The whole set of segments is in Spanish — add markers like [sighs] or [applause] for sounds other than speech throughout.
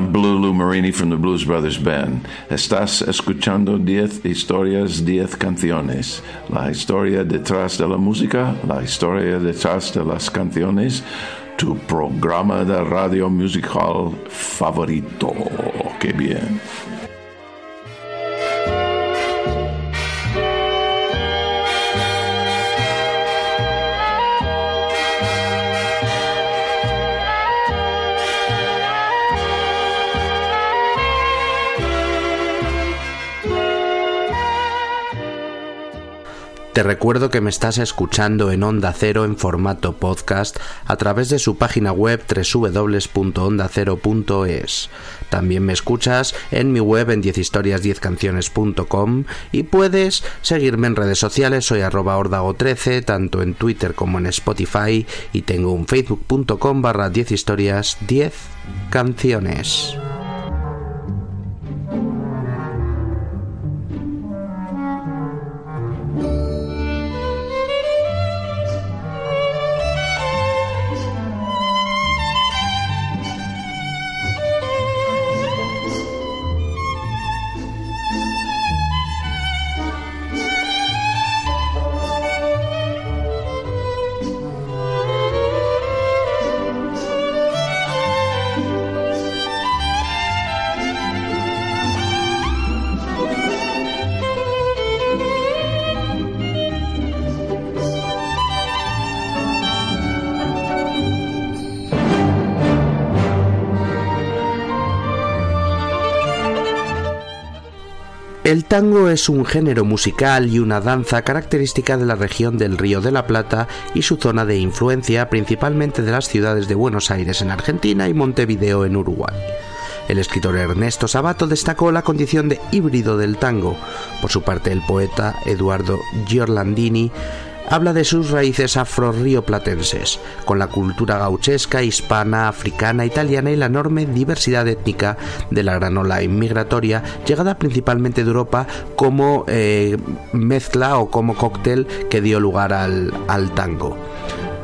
I'm Blue Marini from the Blues Brothers Band. Estás escuchando 10 historias, 10 canciones. La historia detrás de la música, la historia detrás de las canciones. Tu programa de radio musical favorito. Qué bien. Te recuerdo que me estás escuchando en Onda Cero en formato podcast a través de su página web www.ondacero.es. También me escuchas en mi web en 10historias10canciones.com y puedes seguirme en redes sociales, soy arroba ordago13, tanto en Twitter como en Spotify y tengo un facebook.com barra 10 historias 10 canciones. El tango es un género musical y una danza característica de la región del Río de la Plata y su zona de influencia principalmente de las ciudades de Buenos Aires en Argentina y Montevideo en Uruguay. El escritor Ernesto Sabato destacó la condición de híbrido del tango. Por su parte, el poeta Eduardo Giorlandini habla de sus raíces afro-rioplatenses, con la cultura gauchesca, hispana, africana, italiana y la enorme diversidad étnica de la granola inmigratoria, llegada principalmente de Europa como eh, mezcla o como cóctel que dio lugar al, al tango.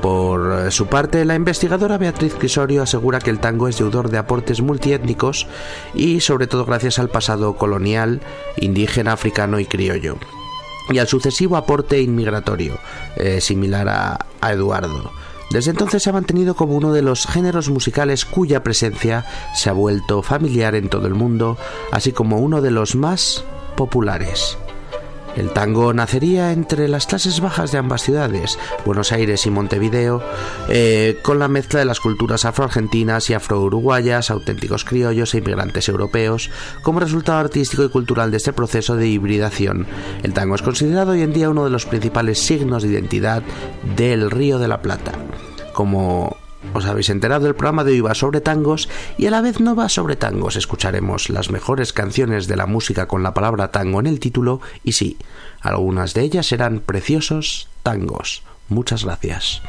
Por su parte, la investigadora Beatriz Crisorio asegura que el tango es deudor de aportes multiétnicos y sobre todo gracias al pasado colonial, indígena, africano y criollo y al sucesivo aporte inmigratorio, eh, similar a, a Eduardo. Desde entonces se ha mantenido como uno de los géneros musicales cuya presencia se ha vuelto familiar en todo el mundo, así como uno de los más populares. El tango nacería entre las clases bajas de ambas ciudades, Buenos Aires y Montevideo, eh, con la mezcla de las culturas afroargentinas y afro-uruguayas, auténticos criollos e inmigrantes europeos, como resultado artístico y cultural de este proceso de hibridación. El tango es considerado hoy en día uno de los principales signos de identidad del Río de la Plata. Como os habéis enterado, el programa de hoy va sobre tangos y a la vez no va sobre tangos. Escucharemos las mejores canciones de la música con la palabra tango en el título y sí, algunas de ellas serán preciosos tangos. Muchas gracias.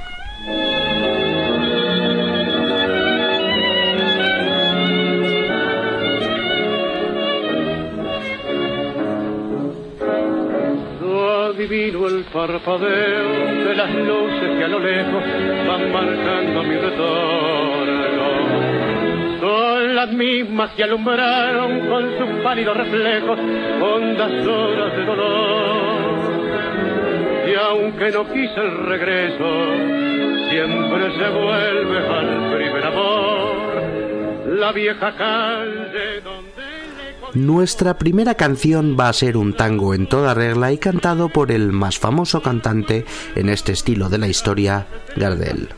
Adivino el parpadeo de las luces que a lo lejos van marcando mi retorno. Son las mismas que alumbraron con sus pálidos reflejos hondas horas de dolor. Y aunque no quise el regreso, siempre se vuelve al primer amor. La vieja calle donde nuestra primera canción va a ser un tango en toda regla y cantado por el más famoso cantante en este estilo de la historia, Gardel.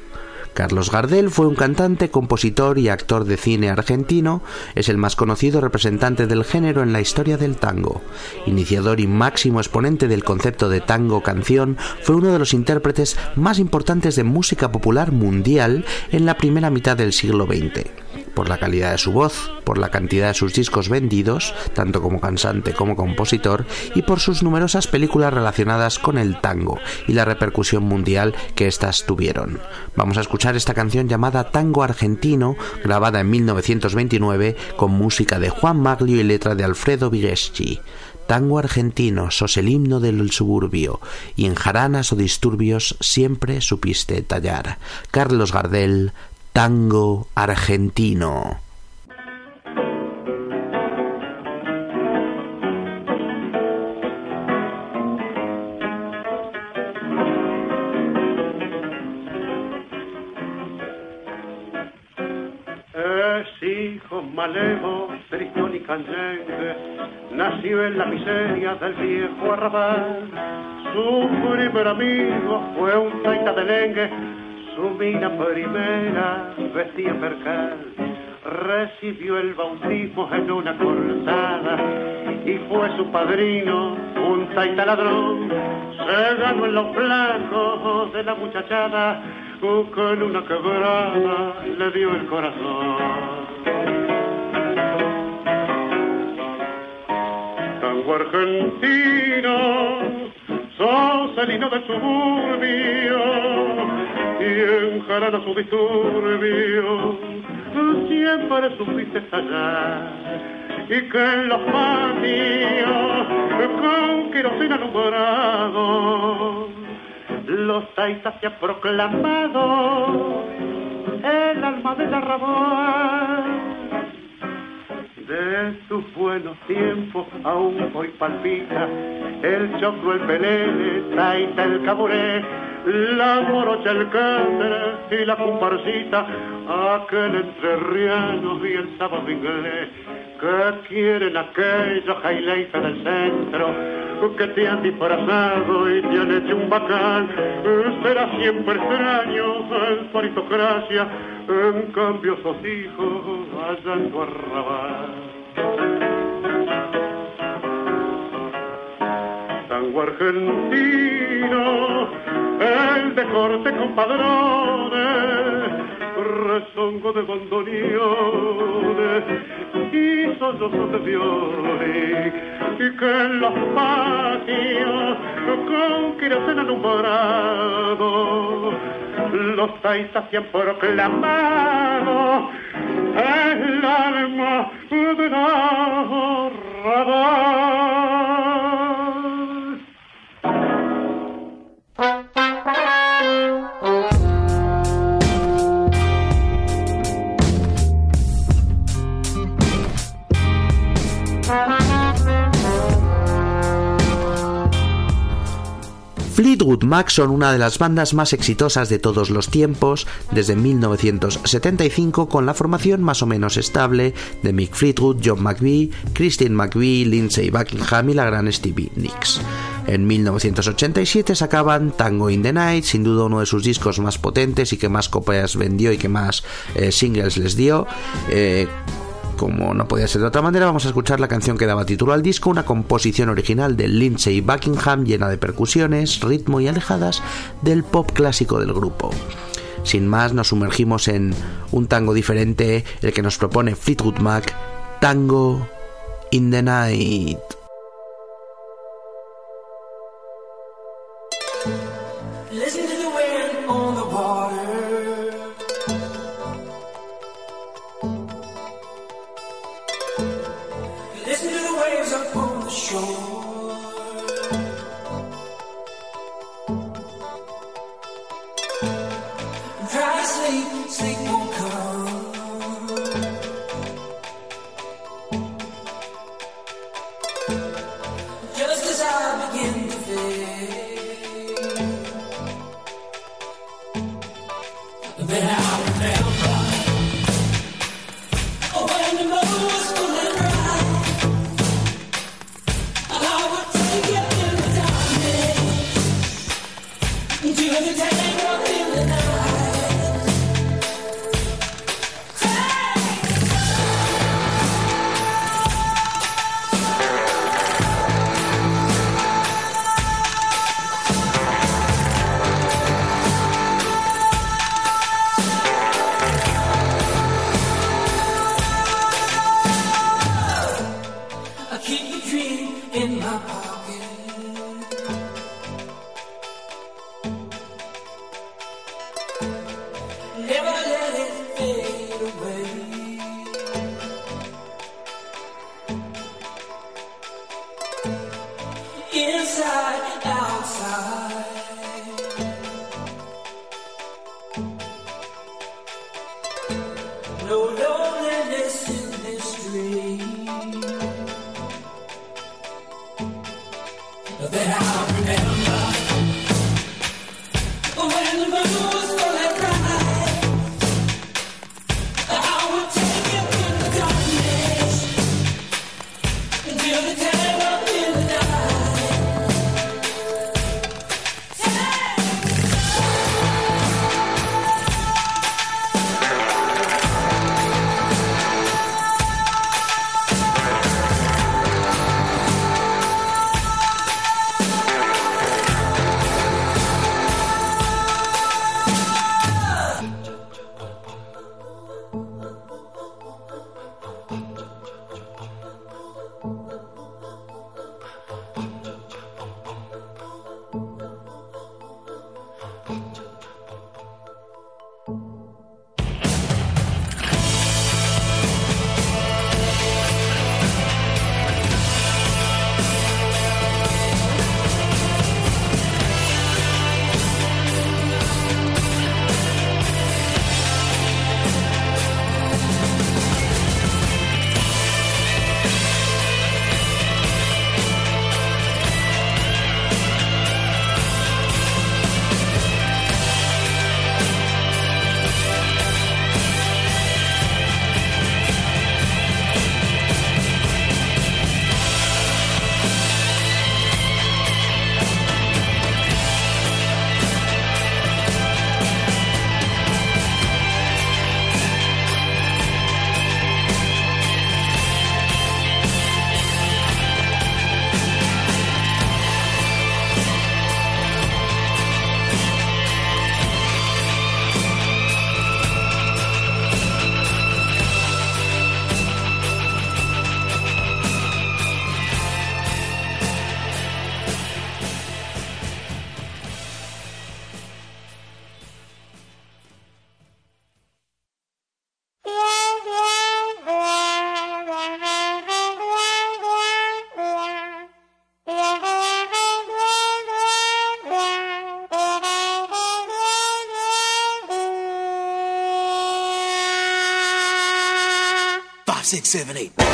Carlos Gardel fue un cantante, compositor y actor de cine argentino, es el más conocido representante del género en la historia del tango. Iniciador y máximo exponente del concepto de tango canción, fue uno de los intérpretes más importantes de música popular mundial en la primera mitad del siglo XX por la calidad de su voz, por la cantidad de sus discos vendidos, tanto como cantante como compositor, y por sus numerosas películas relacionadas con el tango y la repercusión mundial que éstas tuvieron. Vamos a escuchar esta canción llamada Tango Argentino, grabada en 1929 con música de Juan Maglio y letra de Alfredo Vigeschi. Tango argentino, sos el himno del suburbio, y en jaranas o disturbios siempre supiste tallar. Carlos Gardel, tango argentino. malevo, tristón y canyengue, nació en la miseria del viejo arrabal. Su primer amigo fue un taita de lengue su mina primera vestía percal. Recibió el bautismo en una cortada y fue su padrino un taita ladrón. Se ganó en los blancos de la muchachada con una quebrada le dio el corazón. Tango argentino, sos el hino del suburbio y enjarana su disturbio, siempre supiste estallar y que en los patios con querosena alumbrado los taitas se ha proclamado el alma de la rabón. De tus buenos tiempos aún hoy palpita el choclo, el pelele, taita, el caburé, la morocha, el cándere y la comparsita, aquel entrerriano y el sábado inglés que quieren aquellos highlights del centro que te han disfrazado y te han hecho un bacán. Será siempre extraño en su aristocracia, en cambio sos hijos en tu arrabal. Tango argentino, el de corte compadrones, rezongo de bandoneones y sollozos de violín y que en los patios con queroseno alumbrado los taitas se han proclamado el alma de Fleetwood Mac son una de las bandas más exitosas de todos los tiempos, desde 1975 con la formación más o menos estable de Mick Fleetwood, John McVie, Christine McVie, Lindsay Buckingham y la gran Stevie Nicks. En 1987 sacaban Tango in the Night, sin duda uno de sus discos más potentes y que más copias vendió y que más eh, singles les dio. Eh, como no podía ser de otra manera, vamos a escuchar la canción que daba título al disco, una composición original de Lindsay Buckingham llena de percusiones, ritmo y alejadas del pop clásico del grupo. Sin más, nos sumergimos en un tango diferente, el que nos propone Fleetwood Mac, Tango in the Night. Six, seven, eight.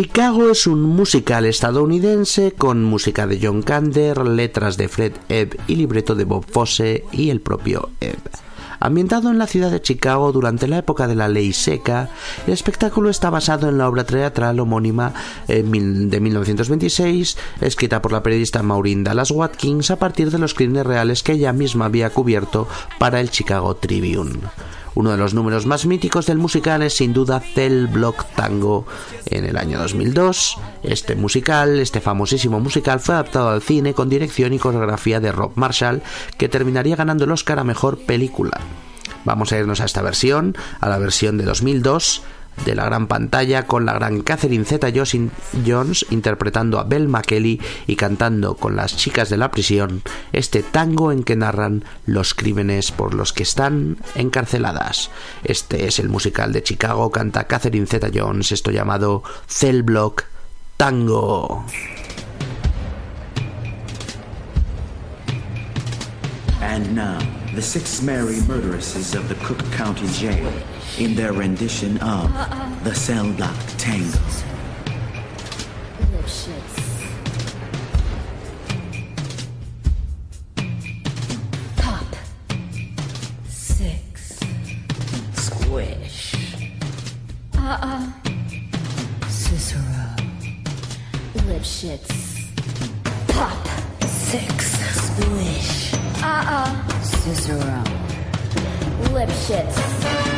Chicago es un musical estadounidense con música de John Kander, letras de Fred Ebb y libreto de Bob Fosse y el propio Ebb. Ambientado en la ciudad de Chicago durante la época de la ley seca, el espectáculo está basado en la obra teatral homónima de 1926, escrita por la periodista Maureen Dallas Watkins a partir de los crímenes reales que ella misma había cubierto para el Chicago Tribune. Uno de los números más míticos del musical es sin duda Cell Block Tango. En el año 2002, este musical, este famosísimo musical, fue adaptado al cine con dirección y coreografía de Rob Marshall, que terminaría ganando el Oscar a Mejor Película. Vamos a irnos a esta versión, a la versión de 2002, de la gran pantalla con la gran Catherine Zeta Jones interpretando a Belle McKelly y cantando con las chicas de la prisión este tango en que narran los crímenes por los que están encarceladas. Este es el musical de Chicago, canta Catherine Zeta Jones, esto llamado Cell Block Tango. County Jail in their rendition of uh-uh. the Cell Block Tango. Pop. Six. Squish. Uh-uh. Cicero. Lip. Pop. Six. Squish. Uh-uh. Cicero. Lip shits.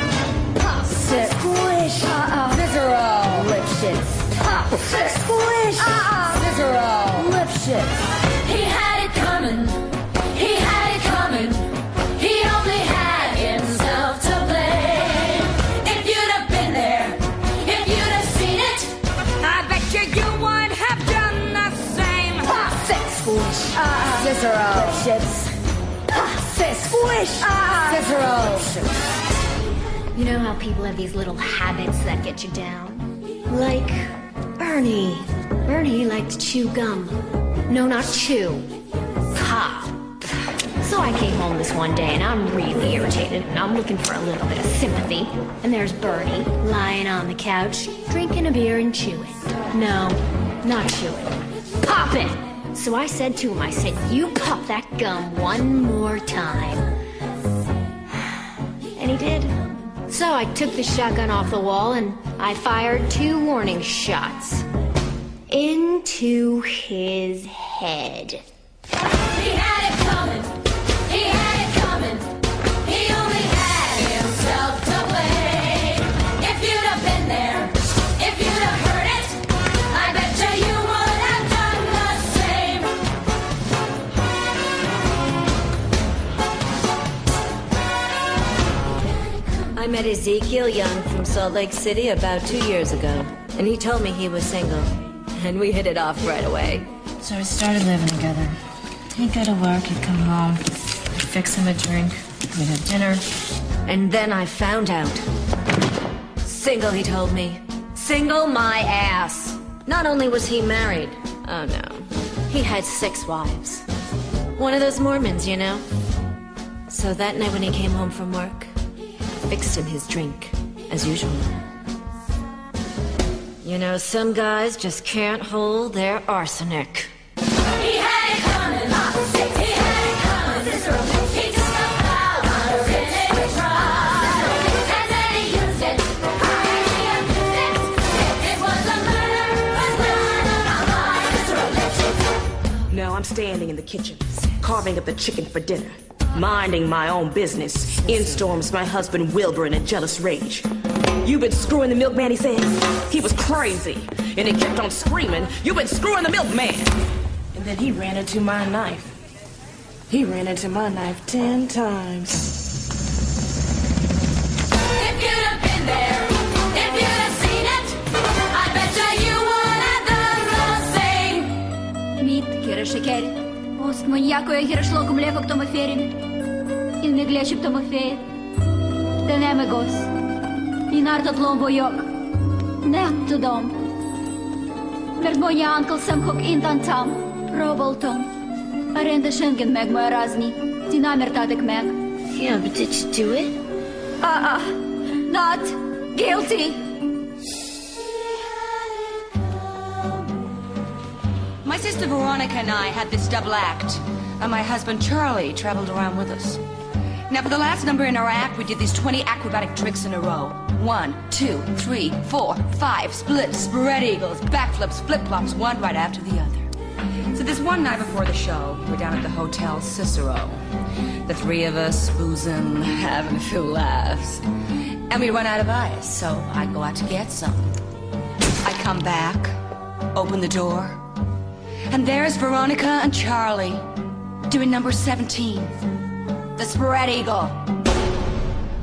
Pop, six, squish, uh-uh, Cicero, lip shits. Pop, six, squish, uh-uh, Cicero, lip shits. He had it coming, he had it coming. He only had himself to blame. If you'd have been there, if you'd have seen it, I bet you you would have done the same. Pop, six, squish, uh-uh, Cicero, lip shits. Pop, six, squish, uh-uh, Cicero, lip shits. You know how people have these little habits that get you down? Like Bernie. Bernie liked to chew gum. No, not chew. Pop. So I came home this one day and I'm really irritated and I'm looking for a little bit of sympathy. And there's Bernie lying on the couch, drinking a beer and chewing. No, not chewing. Pop it! So I said to him, I said, you pop that gum one more time. [sighs] And he did. So I took the shotgun off the wall and I fired two warning shots into his head. Met Ezekiel Young from Salt Lake City about two years ago, and he told me he was single, and we hit it off right away. So we started living together. He'd go to work, he'd come home, I'd fix him a drink, we'd have dinner. And then I found out. Single, he told me. Single my ass. Not only was he married, oh no, he had six wives. One of those Mormons, you know. So that night when he came home from work, fixed him his drink, as usual. You know, some guys just can't hold their arsenic. He had it coming, Mama. He had it coming, Cicero. He took the power in it, tried. And then he used it. He abused it. It was a murder, but none of my Cicero let you Now I'm standing in the kitchen, carving up the chicken for dinner, minding my own business. In storms my husband Wilbur in a jealous rage. You've been screwing the milkman, he said He was crazy, and he kept on screaming, You've been screwing the milkman. And then he ran into my knife. He ran into my knife ten times. If you'd have been there, if you'd have seen it, I you would have done the same. Meet Kira хирошекер. Ост маньяко я хирошлоко млеко кто маферин. Il me глече кто мафеет. Тенеме гос. И нартот ломбо йок. Нет то дом. Мербоня анкл съм хок интан там. Проболтом. Аренда шенген meg моя разни. Динамер татек meg. Yeah, but did you do it? Uh-uh. Not guilty. Sister Veronica and I had this double act, and my husband Charlie traveled around with us. Now, for the last number in our act, we did these 20 acrobatic tricks in a row. One, two, three, four, five, splits, spread eagles, backflips, flip flops, one right after the other. So, this one night before the show, we're down at the Hotel Cicero. The three of us boozing, having a few laughs. And we run out of ice, so I go out to get some. I come back, open the door, and there's Veronica and Charlie doing number 17, the spread eagle.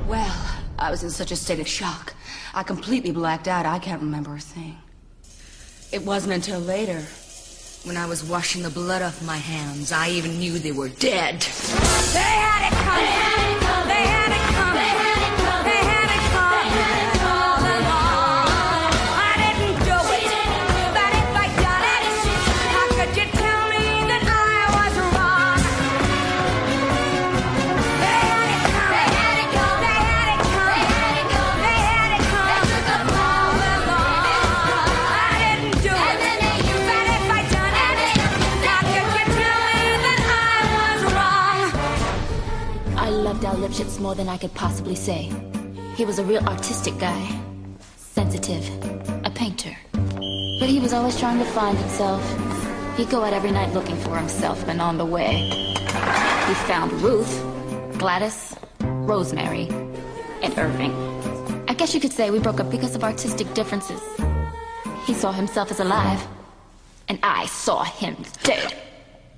Well, I was in such a state of shock. I completely blacked out. I can't remember a thing. It wasn't until later, when I was washing the blood off my hands, I even knew they were dead. They had it coming. They had it coming. They Lipschitz more than I could possibly say. He was a real artistic guy, sensitive, a painter. But he was always trying to find himself. He'd go out every night looking for himself, and on the way, he found Ruth, Gladys, Rosemary, and Irving. I guess you could say we broke up because of artistic differences. He saw himself as alive, and I saw him dead.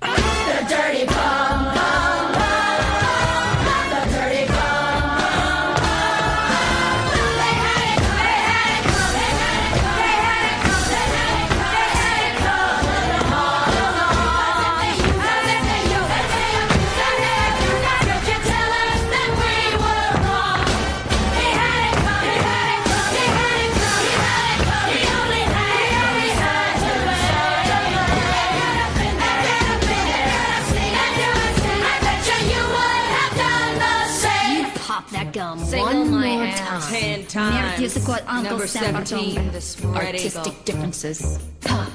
The dirty bum bum. musical at Uncle Number Sam 17 Artistic differences. Pop.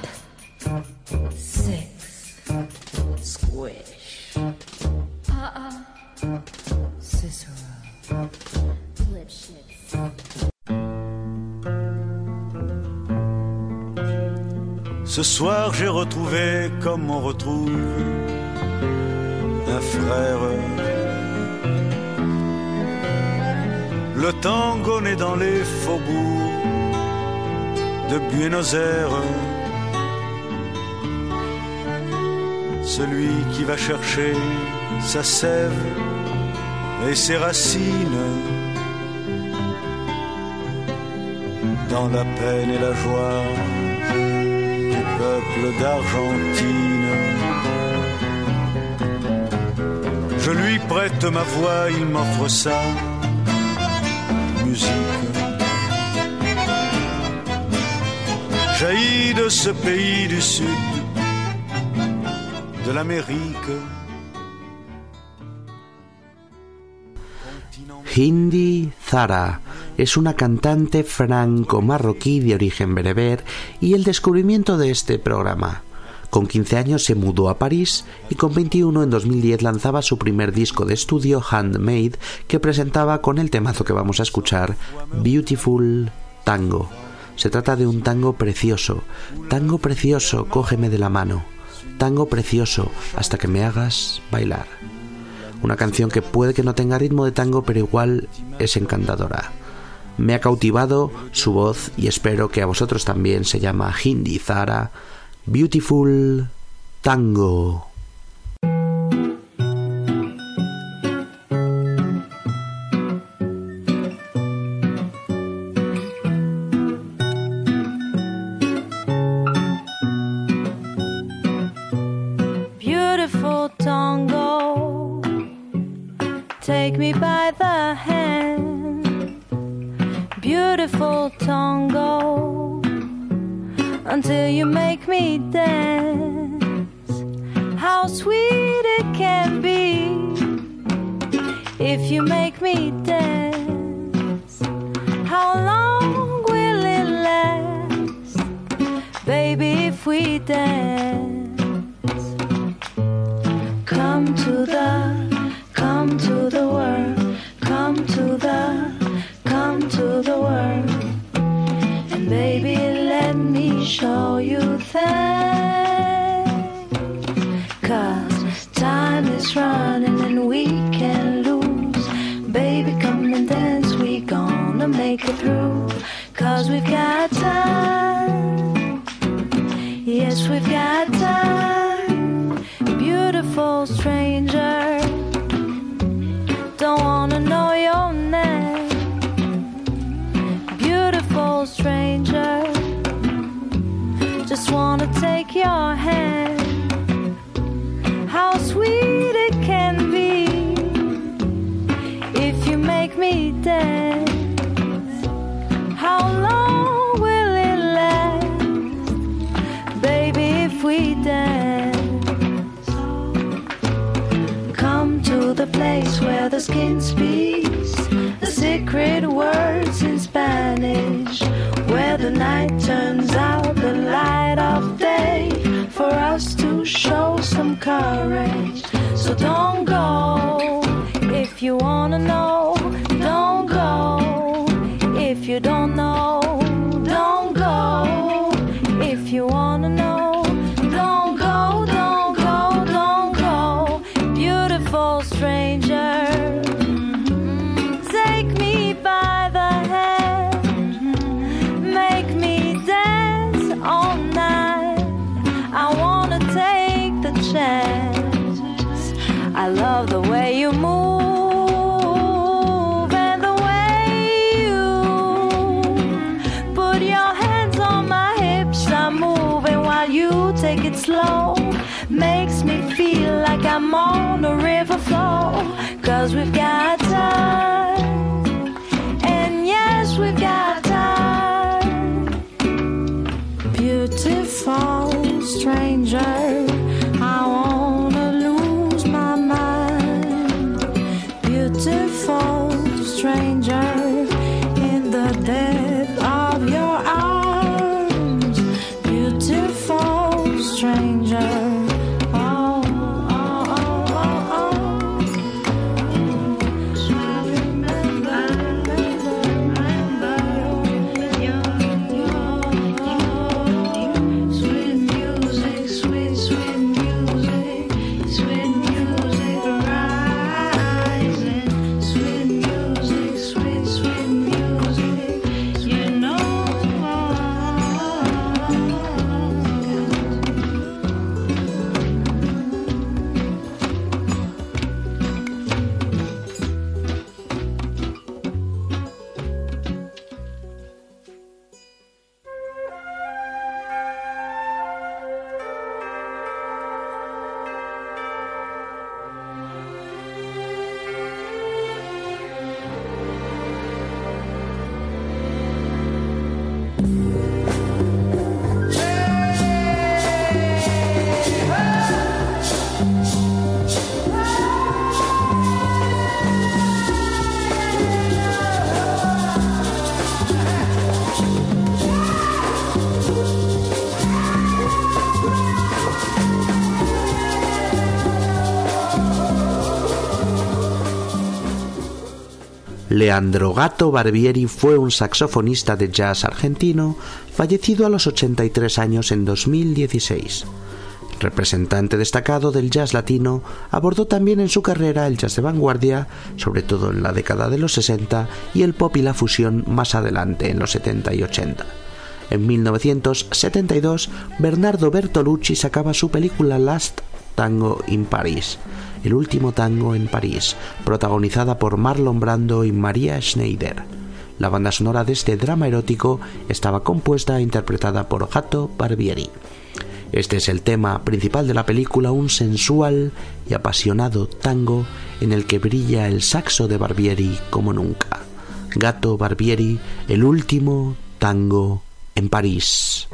Six. Squish. Uh-uh. Cicero. Lipschitz. Ce soir j'ai retrouvé comme on retrouve un frère Le tango né dans les faubourgs de Buenos Aires. Celui qui va chercher sa sève et ses racines dans la peine et la joie du peuple d'Argentine. Je lui prête ma voix, il m'offre sa Hindi Zara es una cantante franco-marroquí de origen bereber y el descubrimiento de este programa. Con 15 años se mudó a París y con 21 en 2010 lanzaba su primer disco de estudio, Handmade, que presentaba con el temazo que vamos a escuchar, Beautiful Tango. Se trata de un tango precioso. Tango precioso, cógeme de la mano. Tango precioso, hasta que me hagas bailar. Una canción que puede que no tenga ritmo de tango, pero igual es encantadora. Me ha cautivado su voz y espero que a vosotros también se llama Hindi Zara Beautiful Tango. Don't go if you wanna know. Don't go if you don't know. Cause we've got Leandro Gato Barbieri fue un saxofonista de jazz argentino fallecido a los 83 años en 2016. Representante destacado del jazz latino, abordó también en su carrera el jazz de vanguardia, sobre todo en la década de los 60, y el pop y la fusión más adelante en los 70 y 80. En 1972, Bernardo Bertolucci sacaba su película Last Tango in Paris, el último tango en París, protagonizada por Marlon Brando y María Schneider. La banda sonora de este drama erótico estaba compuesta e interpretada por Gato Barbieri. Este es el tema principal de la película, un sensual y apasionado tango en el que brilla el saxo de Barbieri como nunca. Gato Barbieri, el último tango en París.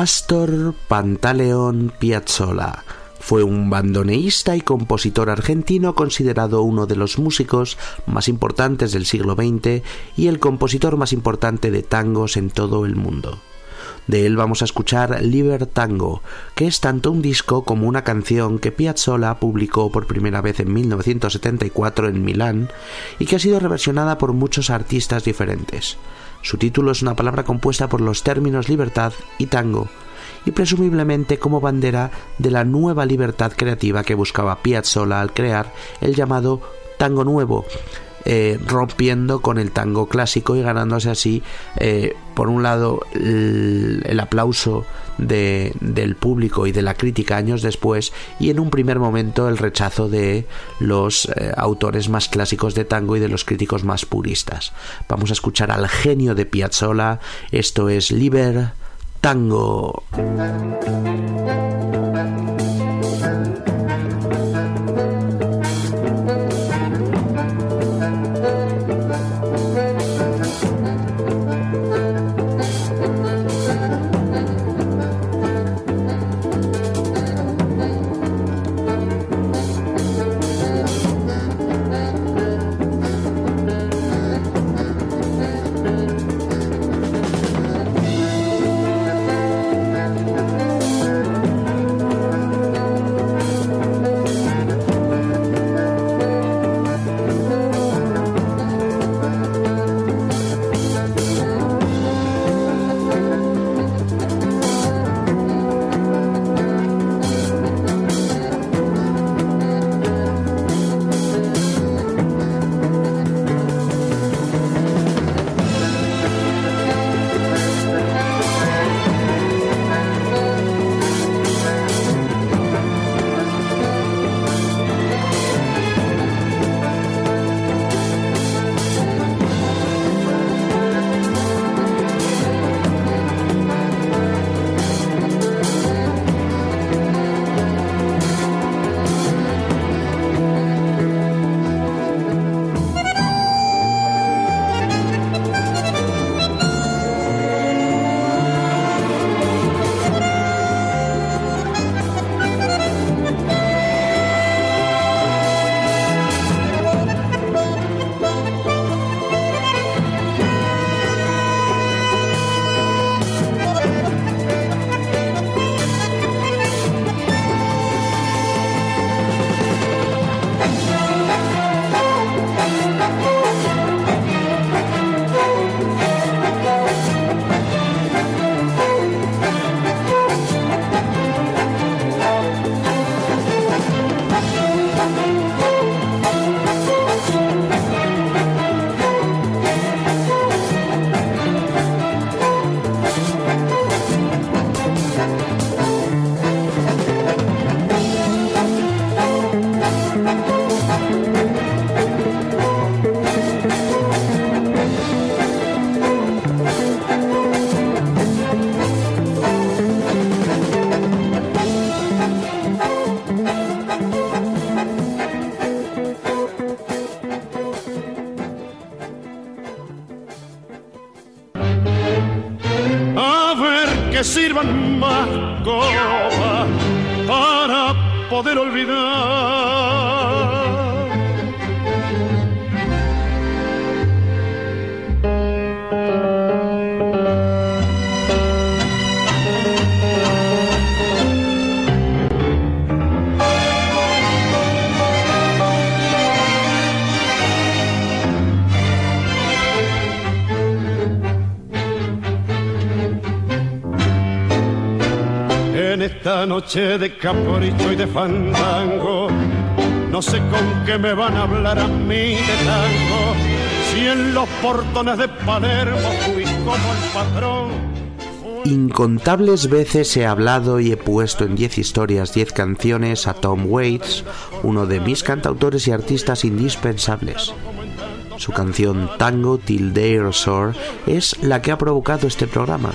Astor Pantaleón Piazzolla fue un bandoneísta y compositor argentino considerado uno de los músicos más importantes del siglo XX y el compositor más importante de tangos en todo el mundo. De él vamos a escuchar Liber Tango, que es tanto un disco como una canción que Piazzolla publicó por primera vez en 1974 en Milán y que ha sido reversionada por muchos artistas diferentes. Su título es una palabra compuesta por los términos libertad y tango, y presumiblemente como bandera de la nueva libertad creativa que buscaba Piazzolla al crear el llamado tango nuevo, eh, rompiendo con el tango clásico y ganándose así, eh, por un lado, el, aplauso del público y de la crítica años después, y en un primer momento el rechazo de los eh, autores más clásicos de tango y de los críticos más puristas. Vamos a escuchar al genio de Piazzolla, esto es Liber Tango. Noche de capricho y de fandango. No sé con qué me van a hablar a mí de tango. Si en los portones de Palermo fui como el patrón. Incontables veces he hablado y he puesto en 10 historias, 10 canciones a Tom Waits, uno de mis cantautores y artistas indispensables. Su canción Tango Till They Soar es la que ha provocado este programa.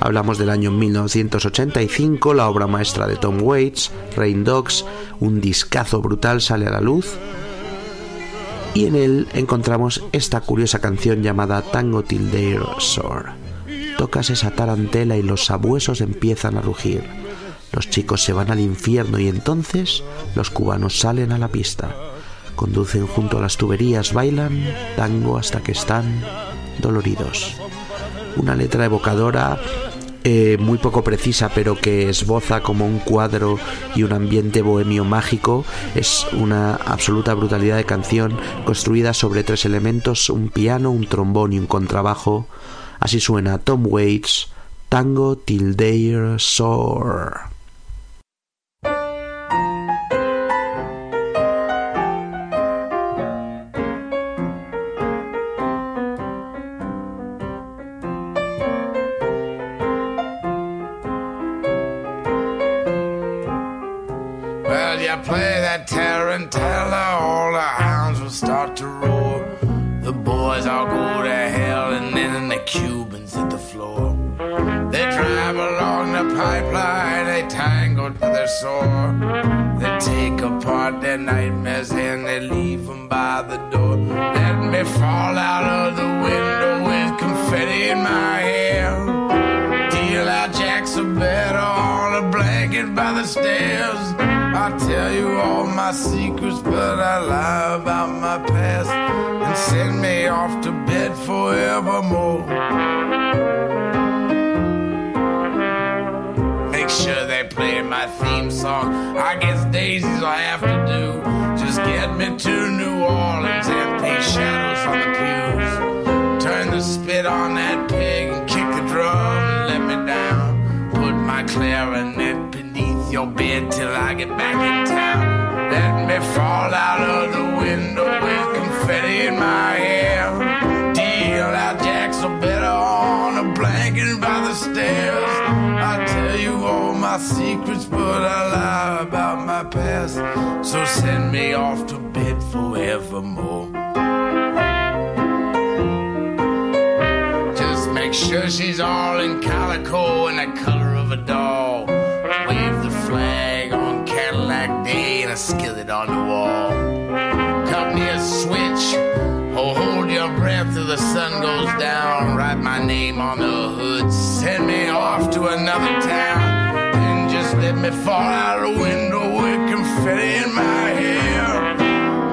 Hablamos del año 1985, la obra maestra de Tom Waits, Rain Dogs, un discazo brutal sale a la luz. Y en él encontramos esta curiosa canción llamada Tango Till They're Sore. tocas esa tarantela y los sabuesos empiezan a rugir. Los chicos se van al infierno y entonces los cubanos salen a la pista. Conducen junto a las tuberías, bailan tango hasta que están doloridos. Una letra evocadora eh, muy poco precisa, pero que esboza como un cuadro y un ambiente bohemio mágico. Es una absoluta brutalidad de canción construida sobre tres elementos, un piano, un trombón y un contrabajo. Así suena Tom Waits, Tango Till Sore. Sore. They take apart their nightmares and they leave them by the door. Let me fall out of the window with confetti in my hair. Deal out jacks of better on a blanket by the stairs. I tell you all my secrets, but I lie about my past and send me off to bed forevermore. Make sure they play my theme song. I guess Daisy's I have to do. Just get me to New Orleans and paint shadows on the pews. Turn the spit on that pig and kick the drum and let me down. Put my clarinet beneath your bed till I get back in town. Let me fall out of the window with confetti in my hair. Deal out jacks or better on a blanket by the stairs. My secrets, but I lie about my past. So send me off to bed forevermore. Just make sure she's all in calico and the color of a doll. Wave the flag on Cadillac Day and a skillet on the wall. Cut me a switch. Oh, hold your breath till the sun goes down. Write my name on the hood. Send me off to another town. Let me fall out the window with confetti in my hair.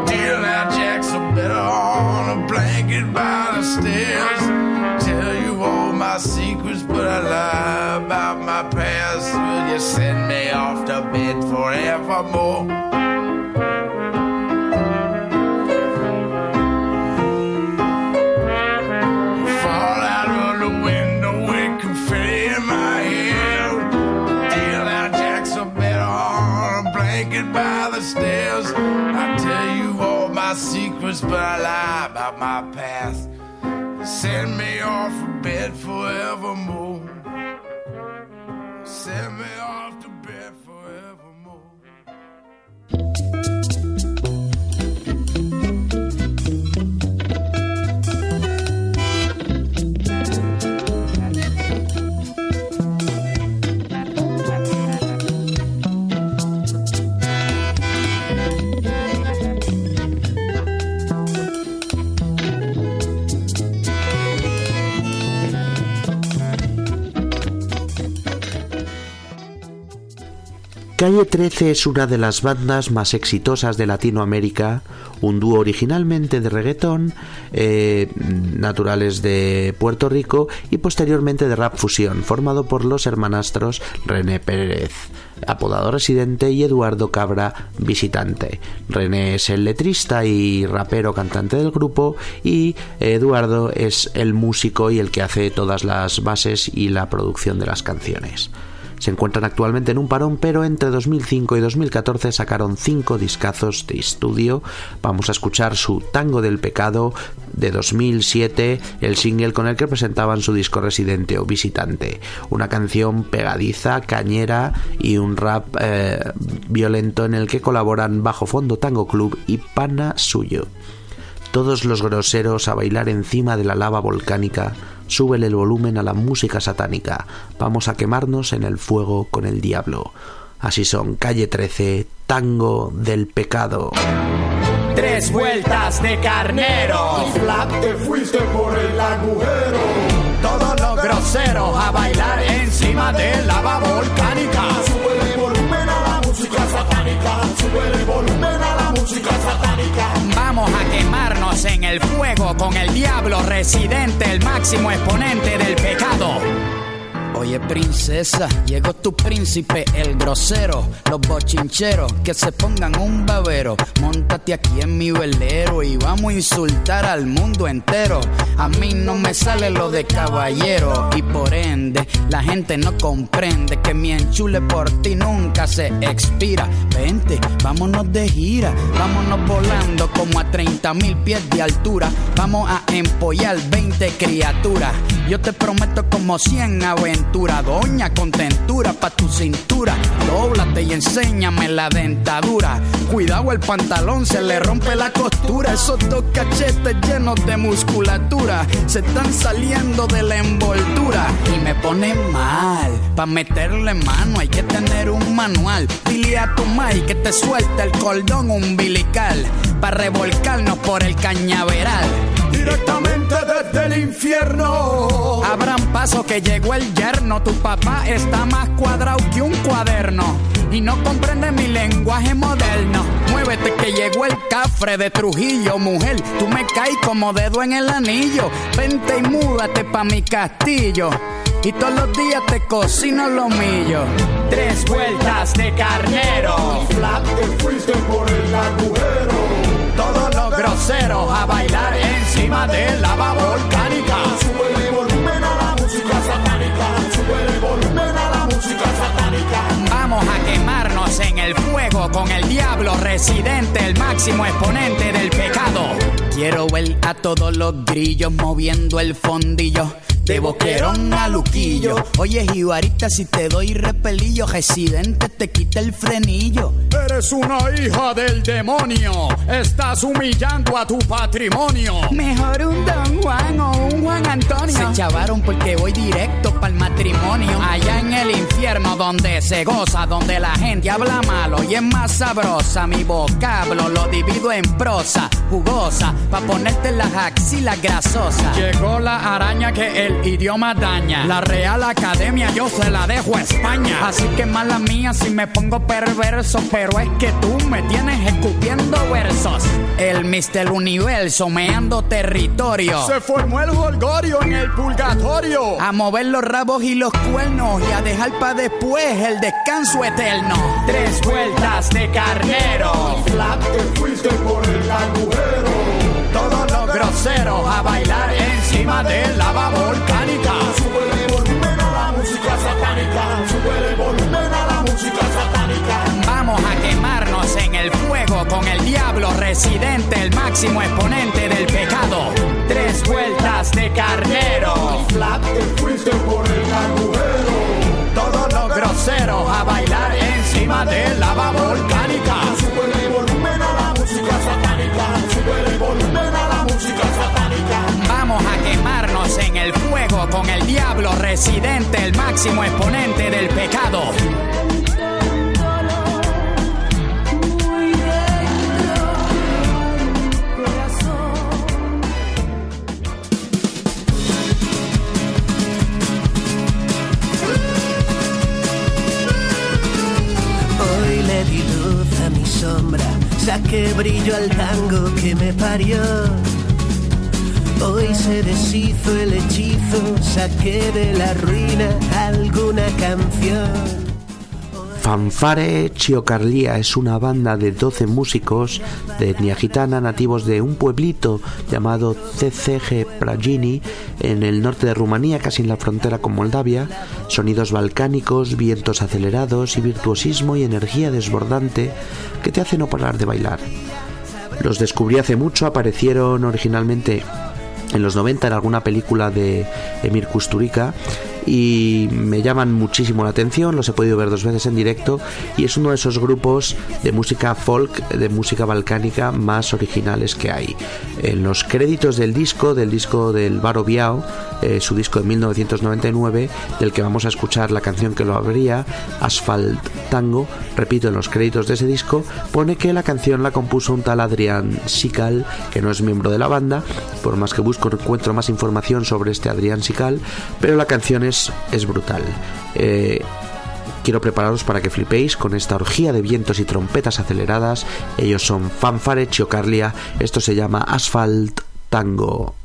Deal out jacks are better on a blanket by the stairs. Tell you all my secrets, but I lie about my past. Will you send me off to bed forevermore? I lie about my past. Send me off to bed forevermore. Send me Calle 13 es una de las bandas más exitosas de Latinoamérica, un dúo originalmente de reggaetón, eh, naturales de Puerto Rico y posteriormente de rap fusión, formado por los hermanastros René Pérez, apodado residente, y Eduardo Cabra, visitante. René es el letrista y rapero cantante del grupo y Eduardo es el músico y el que hace todas las bases y la producción de las canciones. Se encuentran actualmente en un parón, pero entre 2005 y 2014 sacaron cinco discazos de estudio. Vamos a escuchar su Tango del Pecado de 2007, el single con el que presentaban su disco residente o visitante. Una canción pegadiza, cañera y un rap eh, violento en el que colaboran Bajo Fondo Tango Club y Pana Suyo. Todos los groseros a bailar encima de la lava volcánica, súbele el volumen a la música satánica, vamos a quemarnos en el fuego con el diablo. Así son Calle 13, Tango del Pecado. Tres vueltas de carnero. Y Flat te fuiste por el agujero. Todos los groseros a bailar encima de lava volcánica. Sube el volumen a la música satánica. Sube el volumen Vamos a quemarnos en el fuego con el diablo residente, el máximo exponente del pecado. Oye princesa, llegó tu príncipe, el grosero, los bochincheros que se pongan un babero. Móntate aquí en mi velero y vamos a insultar al mundo entero. A mí no me sale lo de caballero y por ende la gente no comprende que mi enchule por ti nunca se expira. Vente, vámonos de gira, vámonos volando como a 30 mil pies de altura. Vamos a empollar 20 criaturas. Yo te prometo como 100 aventuras doña contentura pa' tu cintura. Dóblate y enséñame la dentadura. Cuidado, el pantalón se le rompe la costura. Esos dos cachetes llenos de musculatura se están saliendo de la envoltura. Y me pone mal, pa' meterle mano hay que tener un manual. Dile a tu mai que te suelta el cordón umbilical. Pa' revolcarnos por el cañaveral directamente desde el infierno. Abran paso que llegó el yerno, tu papá está más cuadrado que un cuaderno. Y no comprende mi lenguaje moderno. Muévete que llegó el cafre de Trujillo, mujer. Tú me caes como dedo en el anillo. Vente y múdate pa' mi castillo. Y todos los días te cocino lo millo. Tres vueltas de carnero. Flat te fuiste por el agujero. Todos los groseros a bailar encima de lava volcánica. Sube el volumen a la música satánica. Sube el volumen a la música satánica. Vamos a quemarnos en el fuego con el diablo residente, el máximo exponente del pecado. Quiero ver a todos los grillos moviendo el fondillo de boquerón a Luquillo. Oye, Jibarita, si te doy repelillo, residente te quita el frenillo. Eres una hija del demonio. Estás humillando a tu patrimonio. Mejor un Don Juan o un Juan Antonio. Se chavaron porque voy directo para el matrimonio. Allá en el infierno donde se goza, donde la gente habla malo y es más sabrosa. Mi vocablo lo divido en prosa, jugosa, pa' ponerte las axilas grasosas. Llegó la araña que el idioma daña. La Real Academia yo se la dejo a España. Así que mala mía si me pongo perverso, pero es que tú me tienes escupiendo versos. El Mister Universo meando territorio. Se formó el holgorio en el purgatorio. A mover los rabos y los cuernos y a dejar para después el descanso eterno. Tres vueltas de carnero. Flat te fuiste por el agujero. Todos los groseros a bailar encima de lava volcánica. Sube el volumen a la música satánica. Sube el volumen a la música satánica. Vamos a quemarnos en el fuego con el diablo residente, el máximo exponente del pecado. Tres vueltas de carnero. Flat te fuiste por el agujero. Todos los groseros a bailar encima de lava volcánica. Con el diablo residente, el máximo exponente del pecado. Hoy le di luz a mi sombra, saqué brillo al tango que me parió. Hoy se deshizo el hechizo, saqué de la ruina alguna canción. Fanfare Chiocarlía es una banda de 12 músicos de etnia gitana nativos de un pueblito llamado CCG Pragini en el norte de Rumanía, casi en la frontera con Moldavia. Sonidos balcánicos, vientos acelerados y virtuosismo y energía desbordante que te hacen no parar de bailar. Los descubrí hace mucho, aparecieron originalmente en los 90 en alguna película de Emir Kusturica y me llaman muchísimo la atención, los he podido ver dos veces en directo y es uno de esos grupos de música folk, de música balcánica más originales que hay. En los créditos del disco, del disco del Baro Biao, eh, su disco de 1999, del que vamos a escuchar la canción que lo abría, Asphalt Tango, repito, en los créditos de ese disco, pone que la canción la compuso un tal Adrián Sical, que no es miembro de la banda, por más que busco encuentro más información sobre este Adrián Sical, pero la canción es, es brutal. Eh, quiero prepararos para que flipéis con esta orgía de vientos y trompetas aceleradas. Ellos son Fanfare Chiocarlia, esto se llama Asphalt Tango.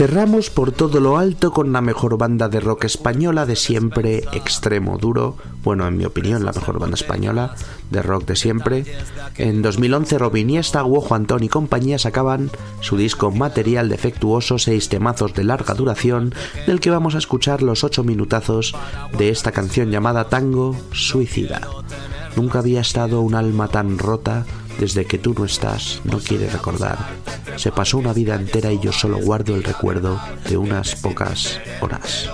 Cerramos por todo lo alto con la mejor banda de rock española de siempre, Extremo Duro. Bueno, en mi opinión, la mejor banda española de rock de siempre. En 2011, Robin Iniesta, Guojo Antón y compañía sacaban su disco Material Defectuoso, seis temazos de larga duración, del que vamos a escuchar los ocho minutazos de esta canción llamada Tango Suicida. Nunca había estado un alma tan rota desde que tú no estás, no quiere recordar. Se pasó una vida entera y yo solo guardo el recuerdo de unas pocas horas.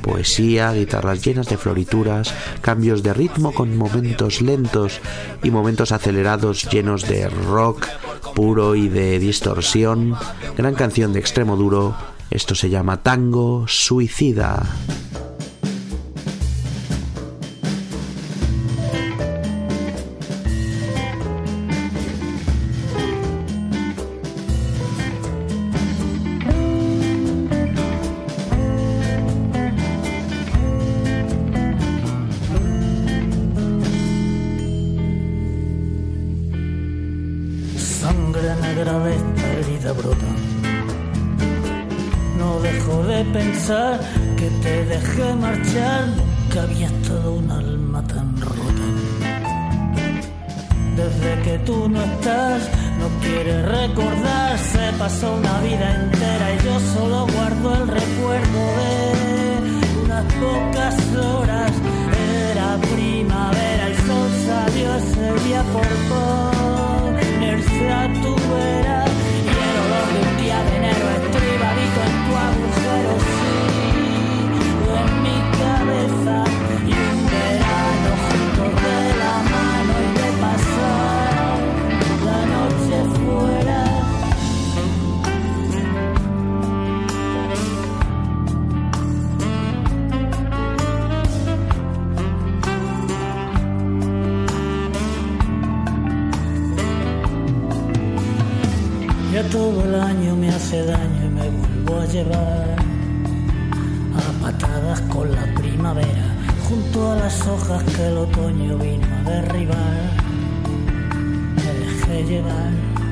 Poesía, guitarras llenas de florituras, cambios de ritmo con momentos lentos y momentos acelerados llenos de rock puro y de distorsión. Gran canción de extremo duro. Esto se llama Tango Suicida. el año me hace daño y me vuelvo a llevar a patadas con la primavera, junto a las hojas que el otoño vino a derribar. Me dejé llevar.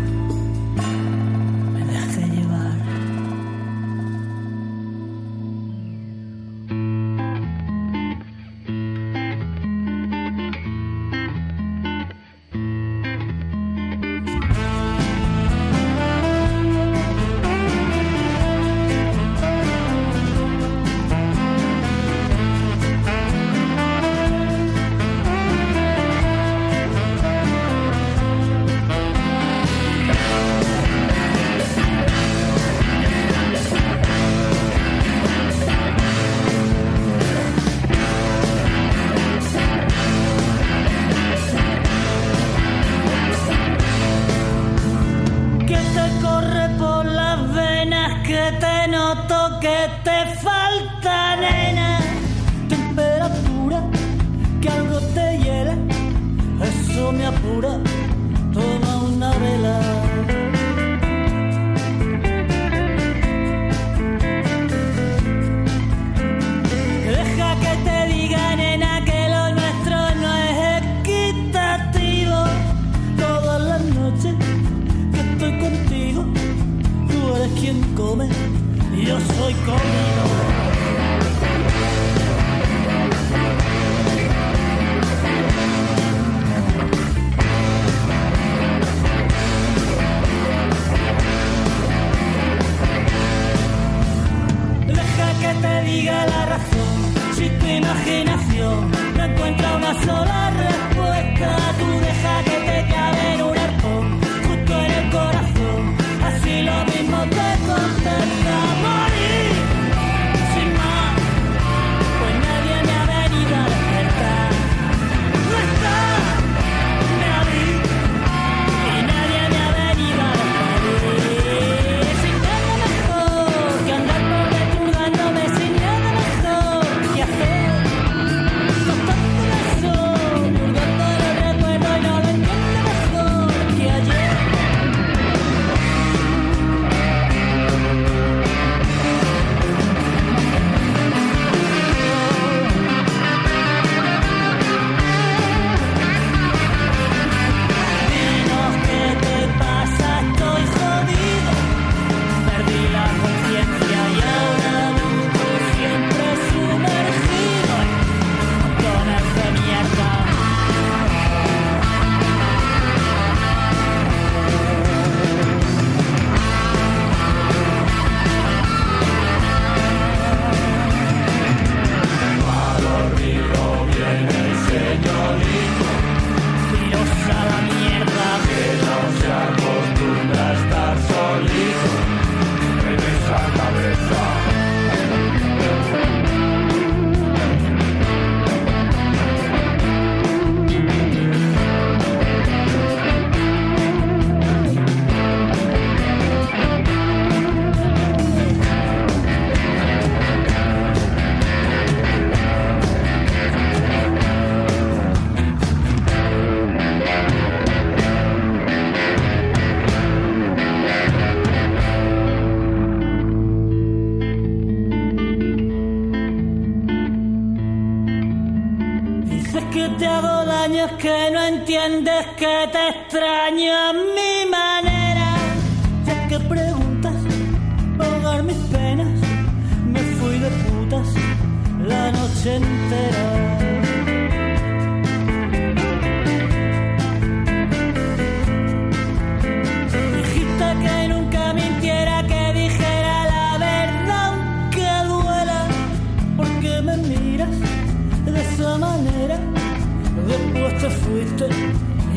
Entiendes que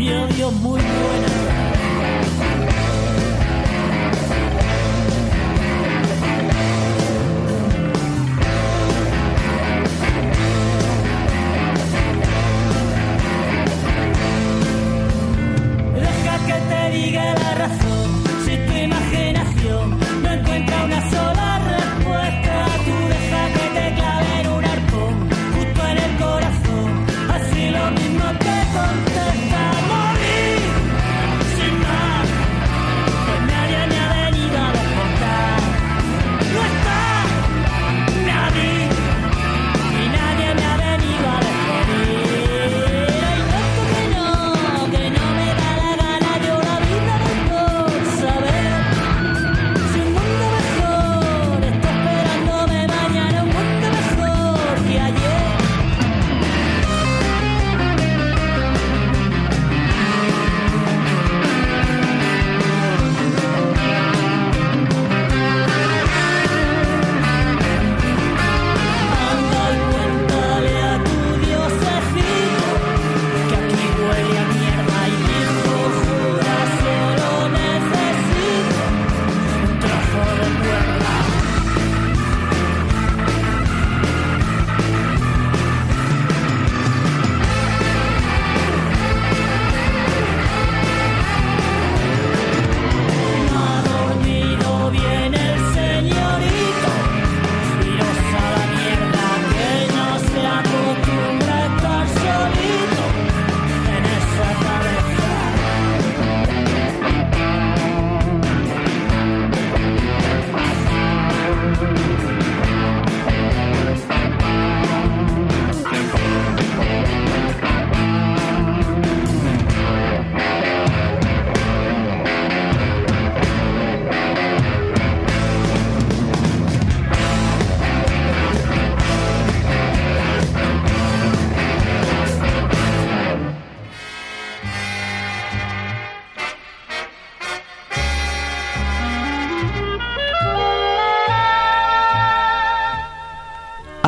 y adiós muy buena.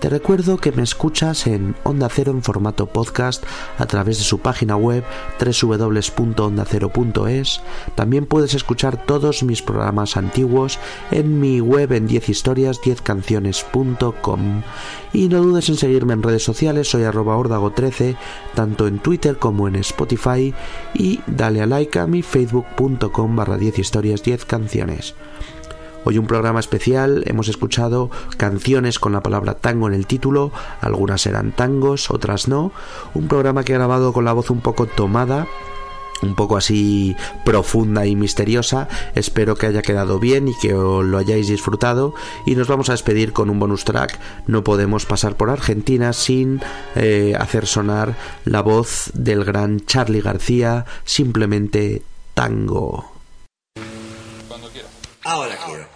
Te recuerdo que me escuchas en Onda Cero en formato podcast a través de su página web www.ondacero.es. También puedes escuchar todos mis programas antiguos en mi web en 10historias10canciones.com. Y no dudes en seguirme en redes sociales, soy arroba ordago13, tanto en Twitter como en Spotify. Y dale a like a mi facebook.com barra 10 historias 10 canciones. Hoy un programa especial, hemos escuchado canciones con la palabra tango en el título, algunas eran tangos, otras no, un programa que he grabado con la voz un poco tomada, un poco así profunda y misteriosa, espero que haya quedado bien y que lo hayáis disfrutado. Y nos vamos a despedir con un bonus track, no podemos pasar por Argentina sin eh, hacer sonar la voz del gran Charlie García, simplemente tango. Ahora quiero.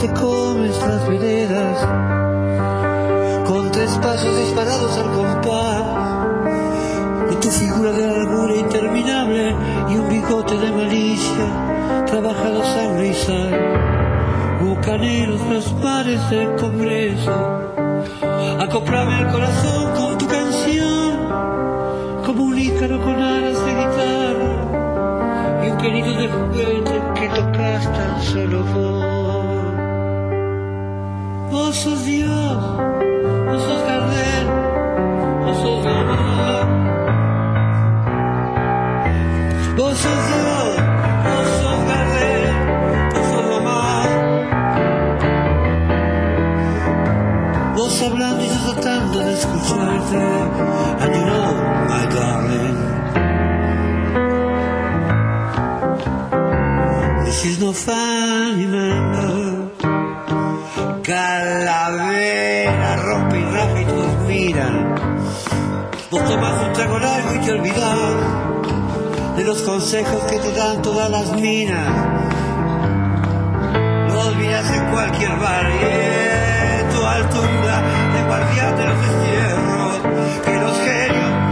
Te comes las veredas con tres pasos disparados al compás de tu figura de largura interminable y un bigote de malicia, trabajado sangre y sal, bucaneros los mares del Congreso, acoplame el corazón con tu canción, como un ícaro con alas de guitarra, y un querido de juguete que tocas tan solo vos. Vos sos Dios, vos sos Gardel, vos sos Gardel. Vos sos Dios, vos sos Gardel, mamá. Vos hablando y yo tratando de escucharte. And you know, my darling, this is no funny man. De los consejos que te dan todas las minas. Lo olvidas en cualquier bar y en tu altura de guardián de los destierros, que los genios